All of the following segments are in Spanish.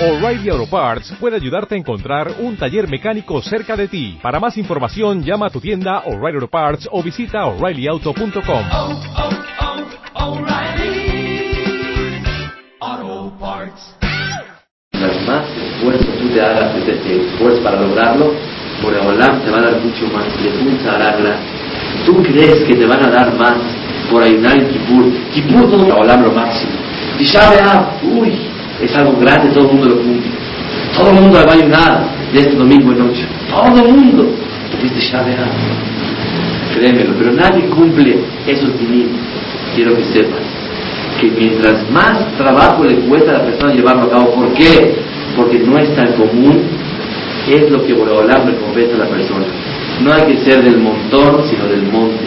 O'Reilly Auto Parts puede ayudarte a encontrar un taller mecánico cerca de ti. Para más información, llama a tu tienda O'Reilly Auto Parts o visita oreillyauto.com. oh, oh, O'Reilly Auto Parts. Mientras más esfuerzo tú te hagas, te, te esfuerzas para lograrlo, por Olam te va a dar mucho más. Darla. Tú crees que te van a dar más por ayunar en Kippur. Kippur todo Olam lo máximo. Y uy, es algo grande, todo el mundo lo cumple. Todo el mundo va a ayunar de este domingo en noche. Todo el mundo. De Shabbat. Créemelo, pero nadie cumple esos dinim. Quiero que sepas que mientras más trabajo le cuesta a la persona llevarlo a cabo, ¿por qué? Porque no es tan común, es lo que Boreolam recompensa a la persona. No hay que ser del montón, sino del monte.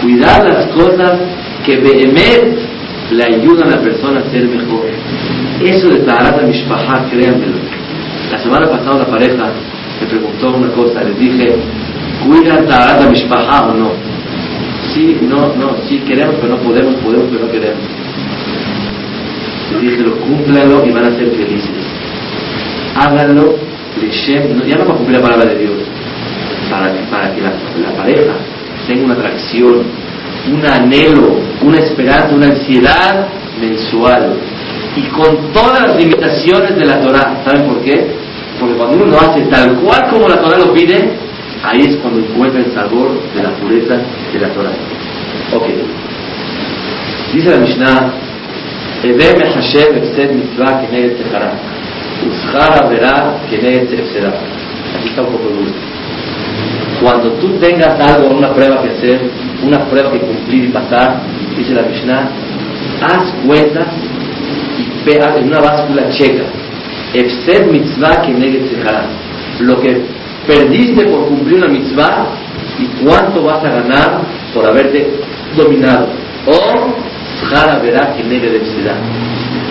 Cuidar las cosas que Behemet le ayudan a la persona a ser mejor. Eso de Taharat Mishpahá, créanmelo. La semana pasada una pareja me preguntó una cosa, les dije, ¿cuidan Taharat Mishpahá o no? Sí, no, no, sí queremos, pero no podemos, podemos, pero no queremos. Les dije, lo cúmplalo y van a ser felices. Háganlo, no, ya no para cumplir la palabra de Dios, para, para que la, la pareja tenga una atracción, un anhelo, una esperanza, una ansiedad mensual. Y con todas las limitaciones de la Torah. ¿Saben por qué? Porque cuando uno lo hace tal cual como la Torah lo pide, ahí es cuando encuentra el sabor de la pureza de la Torah. Ok. Dice la Mishnah, mitzvah. Aquí está un poco dulce. Cuando tú tengas algo, una prueba que hacer, una prueba que cumplir y pasar, dice la Mishnah, haz cuentas y pega en una báscula checa. Efsed mitzvah keneged techara. Lo que perdiste por cumplir una mitzvah y cuánto vas a ganar por haberte dominado. O Jara verá que negue.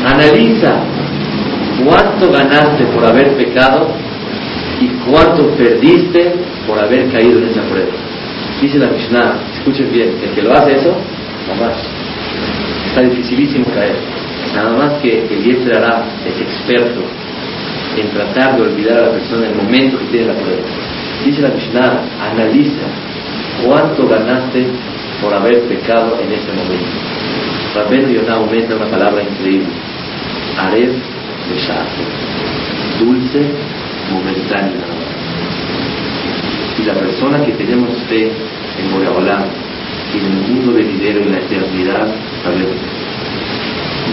Analiza cuánto ganaste por haber pecado y cuánto perdiste por haber caído en esa prueba. Dice la Mishnah, escuchen bien, el que lo hace eso, jamás. Está dificilísimo caer. Nada más que el Yetzer Hará es experto en tratar de olvidar a la persona en el momento que tiene la prueba. Dice la Mishnah, analiza cuánto ganaste por haber pecado en ese momento. Rabén Yonah aumenta una palabra increíble. Arev de Dulce, momentáneo. Y la persona que tenemos fe en Boreolam y en el mundo venidero en la eternidad, sabemos.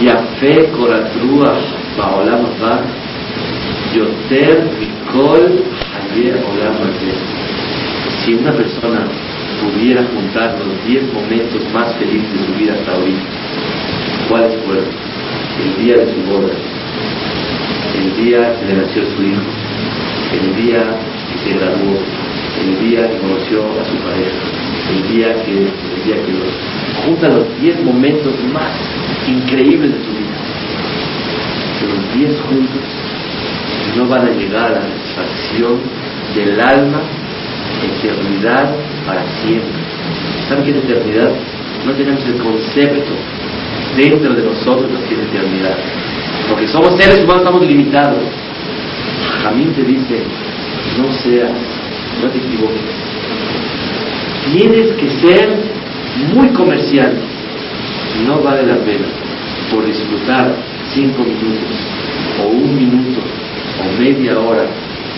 Yafé Koratrua Baolam Abba Yoter Mikol Haye Olam. Si una persona pudiera juntar los 10 momentos más felices de su vida hasta ahorita, ¿cuáles fueron? El día de su boda, el día que le nació su hijo, el día que se graduó, el día que conoció a su pareja, el día que, el día que los, junta los 10 momentos más increíbles de su vida. Pero los 10 juntos no van a llegar a la satisfacción del alma, eternidad para siempre. ¿Saben qué es eternidad? No tenemos el concepto dentro de nosotros que es eternidad. Porque somos seres humanos, estamos limitados. Jamín te dice, no seas, no te equivoques. Tienes que ser muy comercial. No vale la pena por disfrutar cinco minutos, o un minuto, o media hora,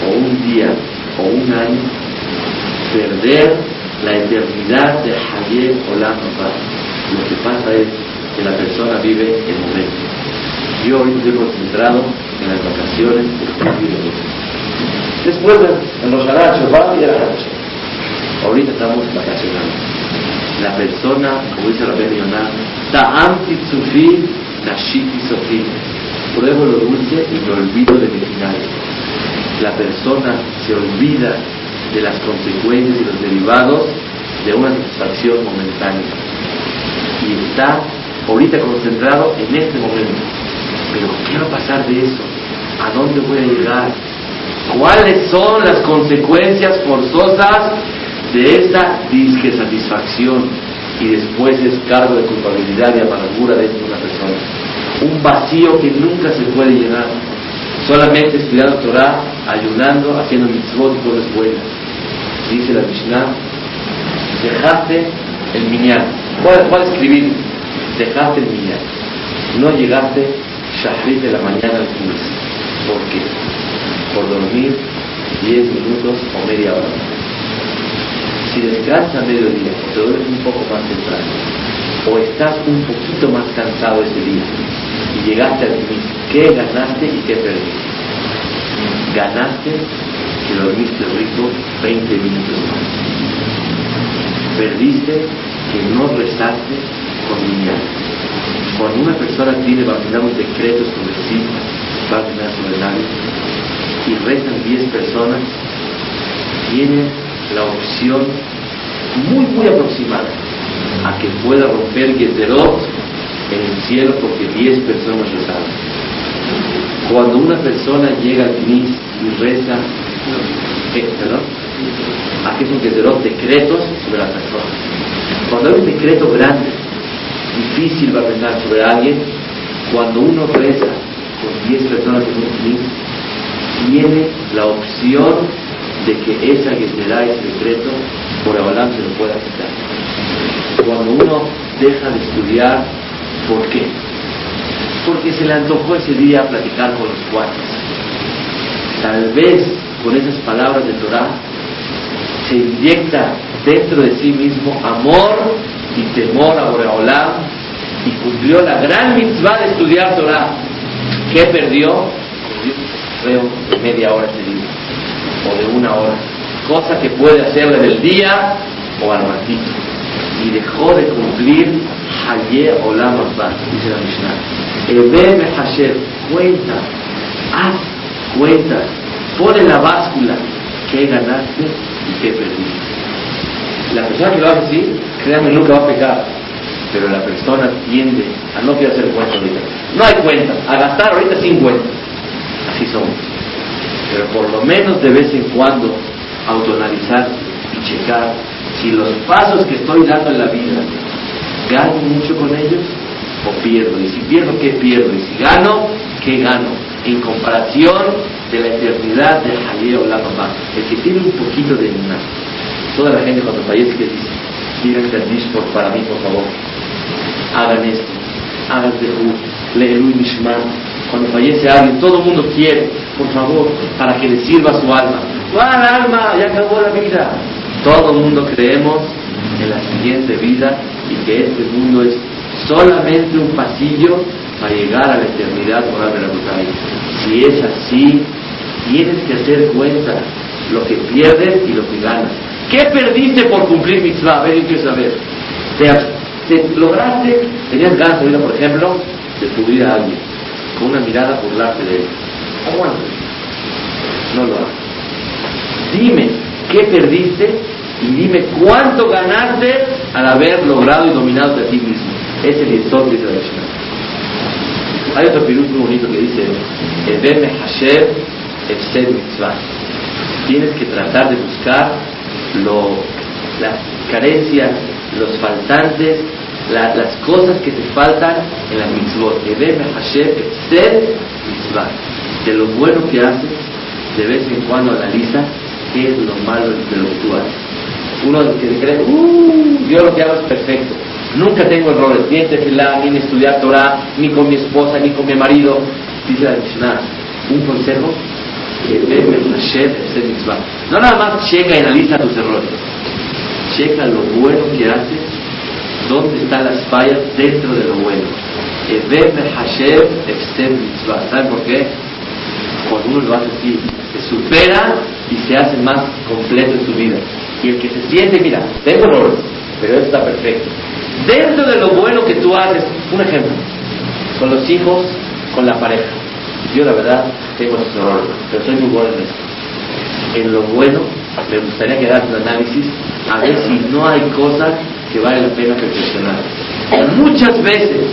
o un día, o un año, perder la eternidad de Hayek Olam. Lo que pasa es que la persona vive el momento. Yo hoy estoy concentrado en las vacaciones de julio y agosto. Después en los va y aracho. Ahorita estamos vacacionando. La persona, como dice la Yonah, Ta'am Titzufi, Nashiti Sofi. Pruebo lo dulce y me olvido de mi final. La persona se olvida de las consecuencias y los derivados de una satisfacción momentánea. Y está ahorita concentrado en este momento. Pero ¿qué va a pasar de eso? ¿A dónde voy a llegar? ¿Cuáles son las consecuencias forzosas de esta disque satisfacción? Y después es cargo de culpabilidad y amargura de una persona. Un vacío que nunca se puede llenar. solamente estudiando Torah, ayunando, haciendo mitzvot y cosas buenas. Dice la Mishnah, dejaste el minyan. ¿Cuál, escribir? Dejaste el minyan. No llegaste shahrit de la mañana al knis. ¿Por qué? Por dormir 10 minutos o media hora. Si descansas a mediodía, te duermes un poco más temprano, o estás un poquito más cansado ese día y llegaste al knis, ¿qué ganaste y qué perdiste? Ganaste que dormiste rico 20 minutos más. Perdiste que no rezaste con niña. Cuando una persona tiene, a un decreto sobre sí, va a sobre nadie, y rezan 10 personas, tiene la opción muy, muy aproximada a que pueda romper Gezerot en el cielo porque 10 personas rezaron. Cuando una persona llega al Knis y reza, ¿qué? ¿Perdón? Aquí es un Gezerot, decretos sobre la persona. Cuando hay un decreto grande, difícil va a pensar sobre alguien, cuando uno reza con 10 personas en un Knis, tiene la opción de que esa que da ese decreto por se lo pueda quitar. Cuando uno deja de estudiar, ¿por qué? Porque se le antojó ese día platicar con los cuates. Tal vez con esas palabras de Torah se inyecta dentro de sí mismo amor y temor a Boreolam y cumplió la gran mitzvah de estudiar Torah. ¿Qué perdió? Perdió de media hora ese día o de una hora, cosa que puede hacerle del día o al ratito. Y dejó de cumplir Haye Olam dice la Mishnah. me Hashem, cuenta, haz cuenta, pone la báscula, qué ganaste y qué perdiste. La persona que lo hace así, créanme, nunca va a pecar. Pero la persona tiende a no querer hacer cuenta ahorita. No hay cuenta, a gastar ahorita sin cuenta. Pero por lo menos de vez en cuando autoanalizar y checar si los pasos que estoy dando en la vida gano mucho con ellos o pierdo. Y si pierdo, ¿qué pierdo? Y si gano, ¿qué gano? En comparación de la eternidad de Jalía o la mamá. El que tiene un poquito de una. Toda la gente cuando fallece que dice, miren por para mí, por favor. Hagan esto. Hagan de Leelu Mishman cuando fallece alguien, todo el mundo quiere, por favor, para que le sirva su alma. ¿Cuál alma? Ya acabó la vida. Todo el mundo creemos en la siguiente vida y que este mundo es solamente un pasillo para llegar a la eternidad por la Si es así, tienes que hacer cuenta lo que pierdes y lo que ganas. ¿Qué perdiste por cumplir mitzvah? A ver, yo quiero saber. ¿Te, lograste, tenías ganas de por ejemplo, de cubrir a alguien? Una mirada burlarte de él. Aguanta. No lo hagas. Dime qué perdiste y dime cuánto ganaste al haber logrado y dominado de ti mismo. Es el yesod de la Hay otro pirú muy bonito que dice, Ebeme Hashem Efsed Mitzvah. Tienes que tratar de buscar lo, las carencias, los faltantes las cosas que te faltan en las mitzvot. De lo bueno que haces, de vez en cuando analiza qué es lo malo de lo que tú haces. Uno de que cree, uh, yo lo que hago es perfecto. Nunca tengo errores, ni en tefilá, ni en estudiar Torah, ni con mi esposa, ni con mi marido. Dice la Mishnah, un consejo, no nada más checa y analiza tus errores, checa lo bueno que haces dónde están las fallas dentro de lo bueno. ¿Saben por qué? Cuando uno lo hace así, se supera y se hace más completo en su vida. Y el que se siente, mira, tengo errores, pero esto está perfecto. Dentro de lo bueno que tú haces, un ejemplo, con los hijos, con la pareja. Yo la verdad tengo esos errores, pero soy muy bueno en esto. En lo bueno, me gustaría que hagas un análisis a ver si no hay cosas que vale la pena perfeccionar. Muchas veces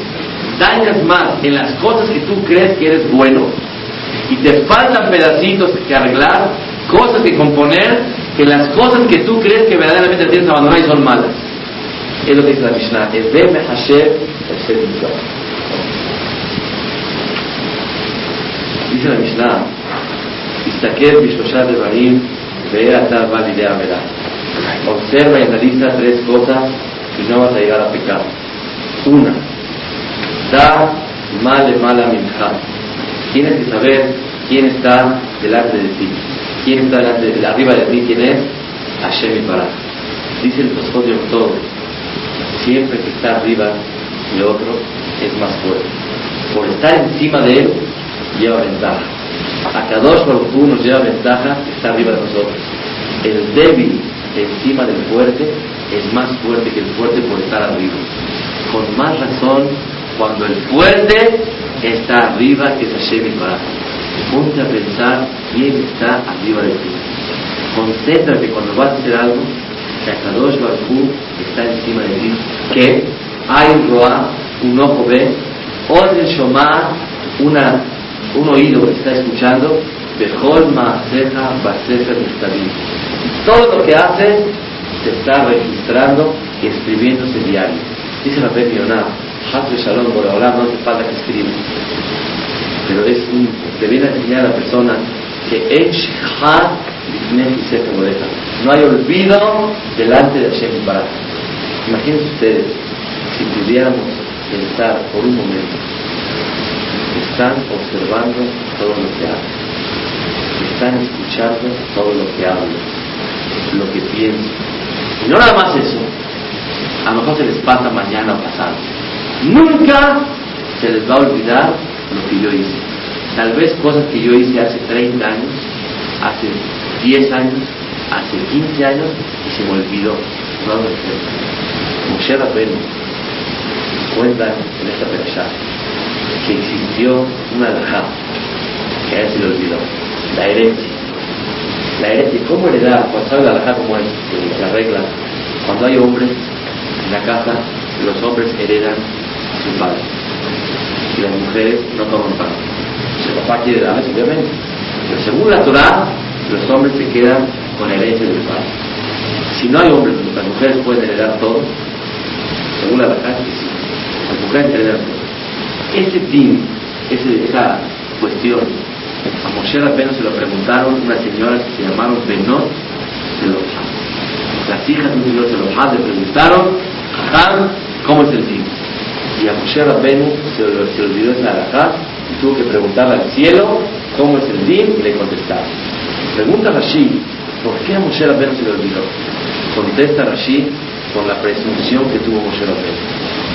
dañas más en las cosas que tú crees que eres bueno y te faltan pedacitos que arreglar, cosas que componer, que las cosas que tú crees que verdaderamente tienes abandonar y son malas. Es lo que dice la Mishnah. Dice la Mishnah, Istaker Bishosha de Barim, Ve Atar Validea Verá. Observa y analiza tres cosas y no vas a llegar a pecar. Una, da male mala minja. Tienes que saber quién está delante de ti. ¿Quién está arriba de ti? ¿Quién es? Hashem y Baraj. Dice el Tosfot todo. Siempre que está arriba de otro es más fuerte. Por estar encima de él, lleva ventaja. A Kadosh Baruj nos lleva ventaja, está arriba de nosotros. El débil encima del fuerte es más fuerte que el fuerte por estar arriba. Con más razón, cuando el fuerte está arriba, que es Hashem y. Ponte a pensar quién está arriba de ti. Concéntrate cuando vas a hacer algo, que Akadosh Baruj está encima de ti. Que hay un Roa, un ojo ve, Oden Shomar, una, un oído está escuchando, Bejol Maaseja Basefer Mustadim. Todo lo que haces se está registrando y escribiéndose diario. Dice la Yonah, Hazbe Shalom, ahora no hace falta que escriba. Pero es un, te viene a enseñar a la persona que no hay olvido delante de Hashem Barak. Imagínense ustedes, si pudiéramos pensar por un momento, están observando todo lo que hacen, están escuchando todo lo que hablan, lo que piensan. Y no nada más eso, a lo mejor se les pasa mañana o pasado. Nunca se les va a olvidar lo que yo hice. Tal vez cosas que yo hice hace 30 años, hace 10 años, hace 15 años y se me olvidó. No lo Moshe Rabbeinu cuenta en esta perashá que existió una alajá que a él se le olvidó, la herencia. La herencia, ¿cómo heredar? Cuando sabe la cómo es, que se arregla. Cuando hay hombres en la casa, los hombres heredan a sus padres y las mujeres no toman parte. Si el papá quiere darles, obviamente. Pero según la Torah, los hombres se quedan con la herencia del padre. Si no hay hombres, las mujeres pueden heredar todo, según la que sí, las mujeres heredan todo. Ese fin, esa cuestión, a Moshe apenas se lo preguntaron unas señoras que se llamaron Benot de los Las hijas de los Zelofaz le preguntaron, ¿cómo es el fin? Y a Moshe Rabbeinu se, se olvidó esa alajá y tuvo que preguntarle al cielo cómo es el din y le contestaron. Pregunta Rashi, ¿por qué a Moshe Rabbeinu se le olvidó? Contesta Rashi con la presunción que tuvo Moshe Rabbeinu.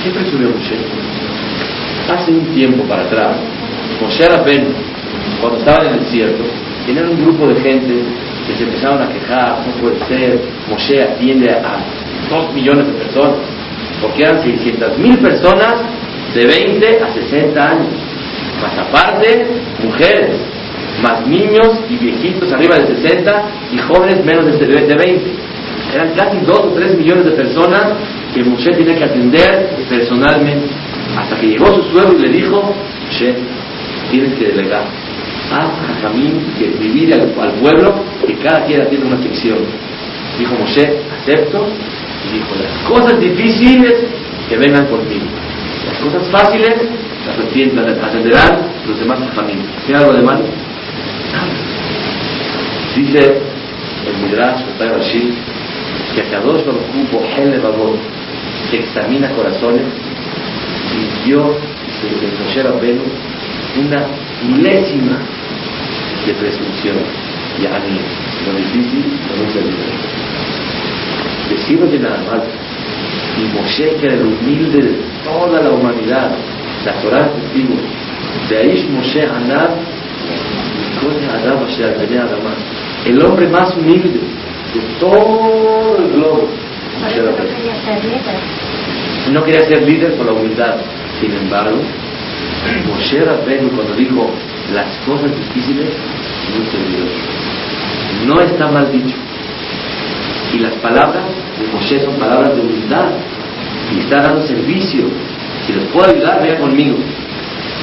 ¿Qué presumió Moshe? Hace un tiempo para atrás, Moshe Rabbeinu, cuando estaba en el desierto, tenían un grupo de gente que se empezaron a quejar, no puede ser, Moshe atiende a dos millones de personas, porque eran 600 mil personas de 20 a 60 años, más aparte mujeres, más niños y viejitos arriba de 60 y jóvenes menos de 20. Eran casi 2 o 3 millones de personas que Moshe tenía que atender personalmente. Hasta que llegó su suegro y le dijo, Moshe, tienes que delegar. Haz Jamín que divide al, pueblo que cada quien atiende una sección. Dijo Moshe, acepto. Y dijo, las cosas difíciles que vengan contigo. Las cosas fáciles las atenderán los demás familias. ¿Tiene algo de malo? Dice el Midrash, el Rashi, que a Kadosh Baruch el Babot, que examina corazones, y dio de Moshe Rabbeinu una milésima de presunción. Y a mí, lo difícil, lo muy servido. Decirlo de nada más. Y Moshe, que era el humilde de toda la humanidad, la Torah es testigo, de Aish Moshe Anab, el hombre más humilde de todo el globo. No quería ser líder por la humildad. Sin embargo, Moshe Rabbeinu cuando dijo las cosas difíciles, muy servidor. No está mal dicho. Y las palabras de Moshe son palabras de humildad. Y está dando servicio. Si les puedo ayudar, vean conmigo.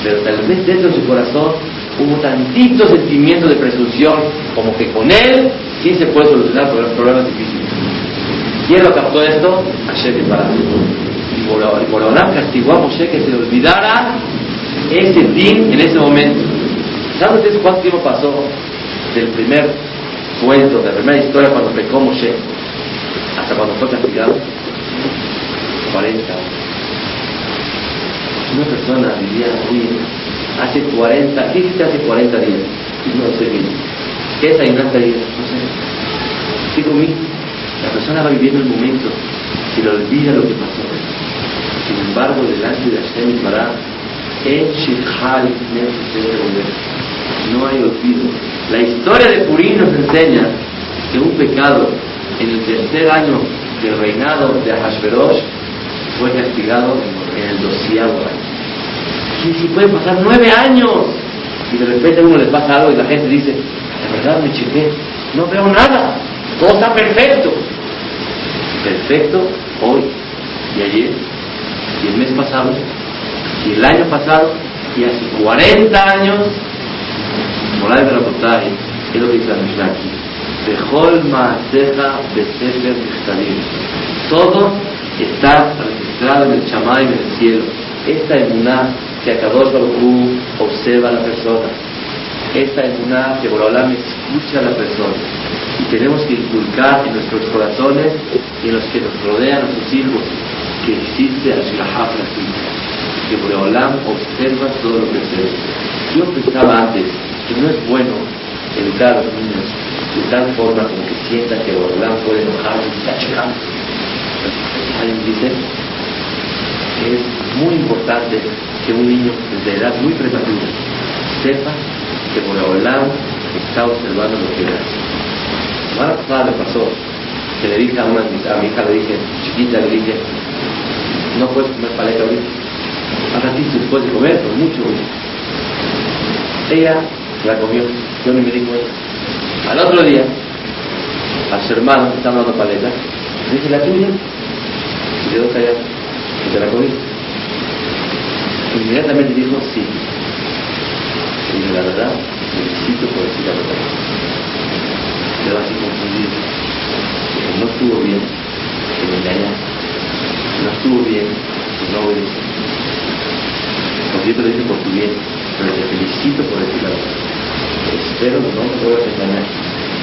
Pero tal vez dentro de su corazón hubo tantito sentimiento de presunción, como que con él sí se puede solucionar los problemas difíciles. ¿Quién lo captó esto? Hashem y Y Borolam castigó a Moshe que se olvidara ese din en ese momento. ¿Saben ustedes cuánto tiempo pasó del primer cuento, de la primera historia cuando pecó Moshe hasta cuando fue castigado? 40 años. Una persona vivía muy hace 40, ¿qué hiciste hace 40 días? No sé bien. ¿Qué desayunaste ayer? No sé. ¿Qué comí? La persona va viviendo el momento, se le olvida lo que pasó. Sin embargo, delante de Hashem y Bará, no hay olvido. La historia de Purín nos enseña que un pecado en el tercer año del reinado de Ahashverosh fue castigado en el doceavo año. Y si pueden pasar nueve años y de repente a uno le pasa algo y la gente dice, de verdad me chequé, no veo nada, todo está perfecto. Perfecto hoy y ayer y el mes pasado y el año pasado y hace 40 años, Moral de la es lo que dice la Mishnah aquí. Bejol Maaseja Besefer Todo está registrado en el chamay en el cielo. Esta emuná que Akadosh Baruj observa a la persona. Esta emuná que Borolam escucha a la persona. Y tenemos que inculcar en nuestros corazones y en los que nos rodean, nuestros hijos, que existe Ashgaha que Boreolam observa todo lo que se ve. Yo pensaba antes que no es bueno educar a los niños de tal forma como que sientan que Boreolam puede enojarse y está checando. Alguien dice que es muy importante que un niño desde edad muy prematura sepa que Boreolam está observando lo que hace. Semana pasada me pasó que le dije a, una, a mi hija, le dije, chiquita, le dije, no puedes comer paleta ahorita a ratito después de comer, mucho. Ella la comió, yo ni me di cuenta. Al otro día, a su hermano que estaba dando paleta, le dije, ¿la tuya? Y quedó callado, y te la comiste. Inmediatamente dijo, sí. Y dije, la verdad, necesito por decir la verdad. Quedó así confundido. Dije, no estuvo bien que me engañaste. No estuvo bien que no obedeciste yo te hice por tu bien, pero te felicito por decir la verdad. Que no me vuelvas a engañar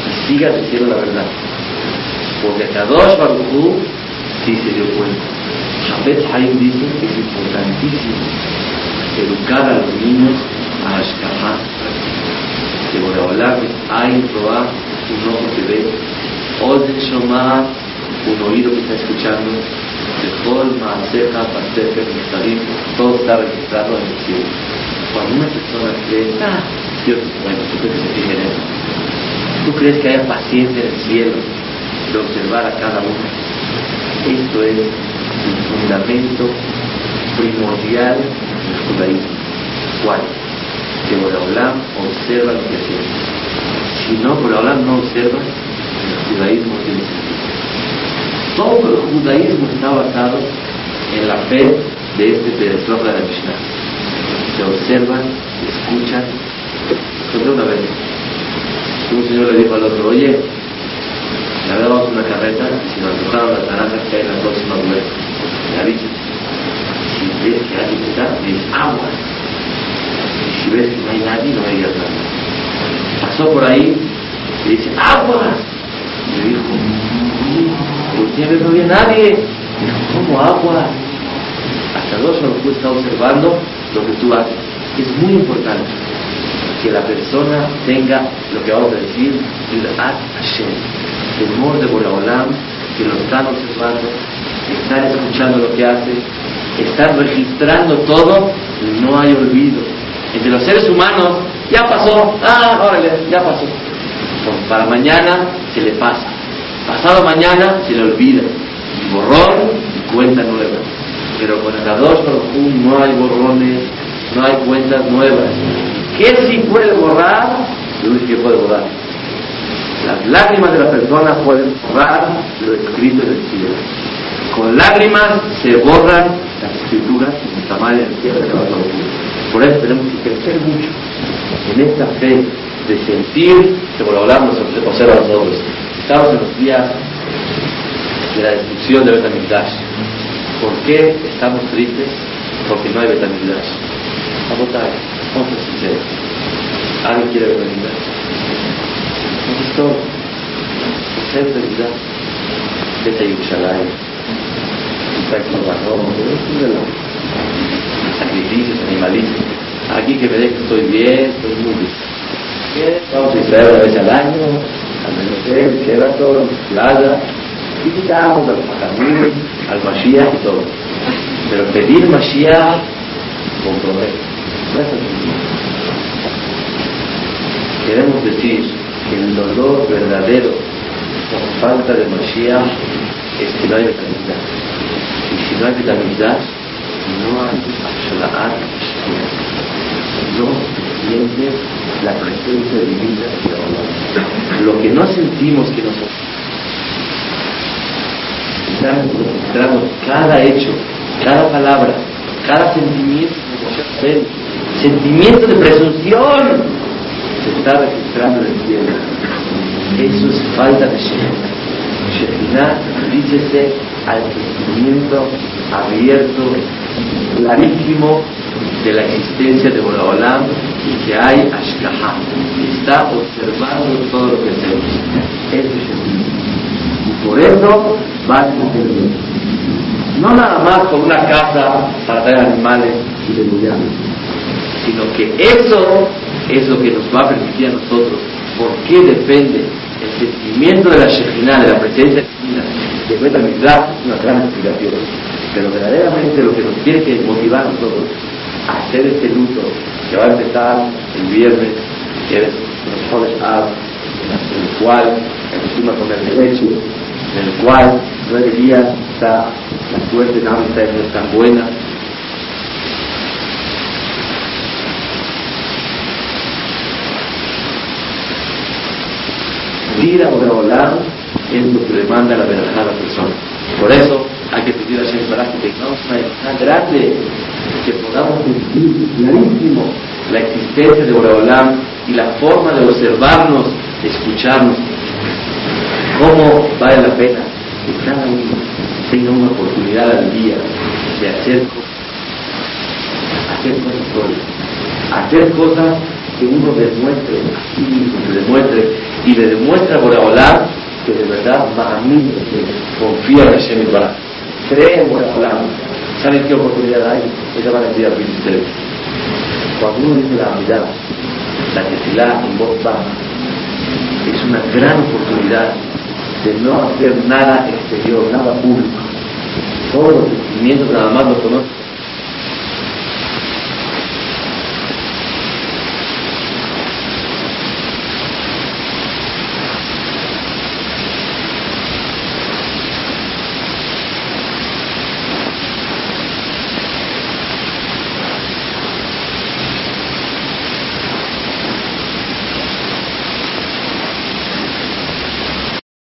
y sigas diciendo la verdad. Porque Kadosh Baruj sí se dio cuenta. Jabez Haim dice que es importantísimo educar a los niños a Ashkaha. Que Boreolam hay Roa, un ojo que ve, Oden Shomah, un oído que está escuchando, Bejol, Maaseja, Pasefer, Mistarim, todo está registrado en el cielo. Cuando una persona cree, ah, Dios bueno, tú crees que se en eso. Tú crees que haya paciencia en el cielo de observar a cada uno. Esto es el fundamento primordial del judaísmo. ¿Cuál? Que Boraholam observa lo que hacemos. Si no, Boraholam no observa, el judaísmo tiene sentido. Todo el judaísmo está basado en la fe de este Perestrof de la Mishnah. Se observan, escuchan. Entonces una vez, un señor le dijo al otro, oye, la verdad vamos a una carreta, si nos antojaron las naranjas que hay en la próxima vuelta, me avisas. Si ves que alguien está, me dices agua. Y si ves que no hay nadie, no me digas. Pasó por ahí, y dice, agua. Y le dijo, porque no había nadie. Dijo, ¿cómo agua? Hasta dos tú está observando lo que tú haces. Es muy importante que la persona tenga lo que vamos a decir, el Hashem, temor de Boraholam, que lo están observando, están escuchando lo que hace, están registrando todo y no hay olvido. Entre los seres humanos, ya pasó, ah, órale, ya pasó. para mañana se le pasa Pasado mañana se le olvida. Borrón y cuenta nueva. Pero con el Kadosh no hay borrones, no hay cuentas nuevas. ¿Qué sí puede borrar? Lo único que puede borrar. Las lágrimas de la persona pueden borrar lo escrito en el cielo. Con lágrimas se borran las escrituras en el tamaño del cielo de Por eso tenemos que crecer mucho en esta fe de sentir que por hablar nos observa a. Estamos en los días de la destrucción de Betamigdash. ¿Por qué estamos tristes? Porque no hay Betamigdash. Vamos a sinceros. ¿Alguien quiere ver Navidad? Eso es todo. Ser felicidad. Vete a Yerushalayim. Está de los sacrificios animalistas. Aquí que me deje estoy bien, estoy muy bien. Vamos a Israel una vez al año, al menos que va todo playa, visitamos a los Mahamim, al Mashiach y todo. Pero pedir Mashiach así. Queremos decir que el dolor verdadero por falta de Mashiach es que no hay vitalidad. Y si no hay vitalidad, no hay Ashla'at No siente la presencia divina de Allah. Lo que no sentimos que nosotros estamos cada hecho, cada palabra, cada sentimiento, sentimiento de presunción se está registrando en el cielo. Eso es falta de Shekhinah. Shekhinah dícese al sentimiento abierto, clarísimo de la existencia de Boraholam y que hay Ashkaha, que está observando todo lo que hacemos. Eso es Shekhinah. Y por eso va a suceder. No nada más por una casa para traer animales y degollarlos, sino que eso es lo que nos va a permitir a nosotros. ¿Por qué depende el sentimiento de la Shekhinah, de la presencia divina, de? Es una gran explicación. Pero verdaderamente lo que nos tiene que motivar a nosotros a hacer este luto que va a empezar el viernes, que es los Ab, en el cual acostumbra comer leche, en el cual nueve días está la suerte de Amistad no es tan buena, pedir a Boreolam es lo que demanda la verajá a la persona. Por eso hay que pedir a Shem Baraj que tengamos una verajá grande, que podamos sentir clarísimo la existencia de Boreolam y la forma de observarnos, de escucharnos. Cómo vale la pena que cada uno tenga una oportunidad al día de hacer cosas, hacer cosas hacer cosas que uno demuestre a sí mismo, que demuestre y le demuestra por Boreolam que de verdad va a mí confía en Hashem Baraj. Cree en Boreolam. ¿Saben qué oportunidad hay? Esa van a decir a ustedes. Cuando uno dice la mirada, la tefilá en voz baja, es una gran oportunidad de no hacer nada exterior, nada público. Todos los sentimientos nada más los conocen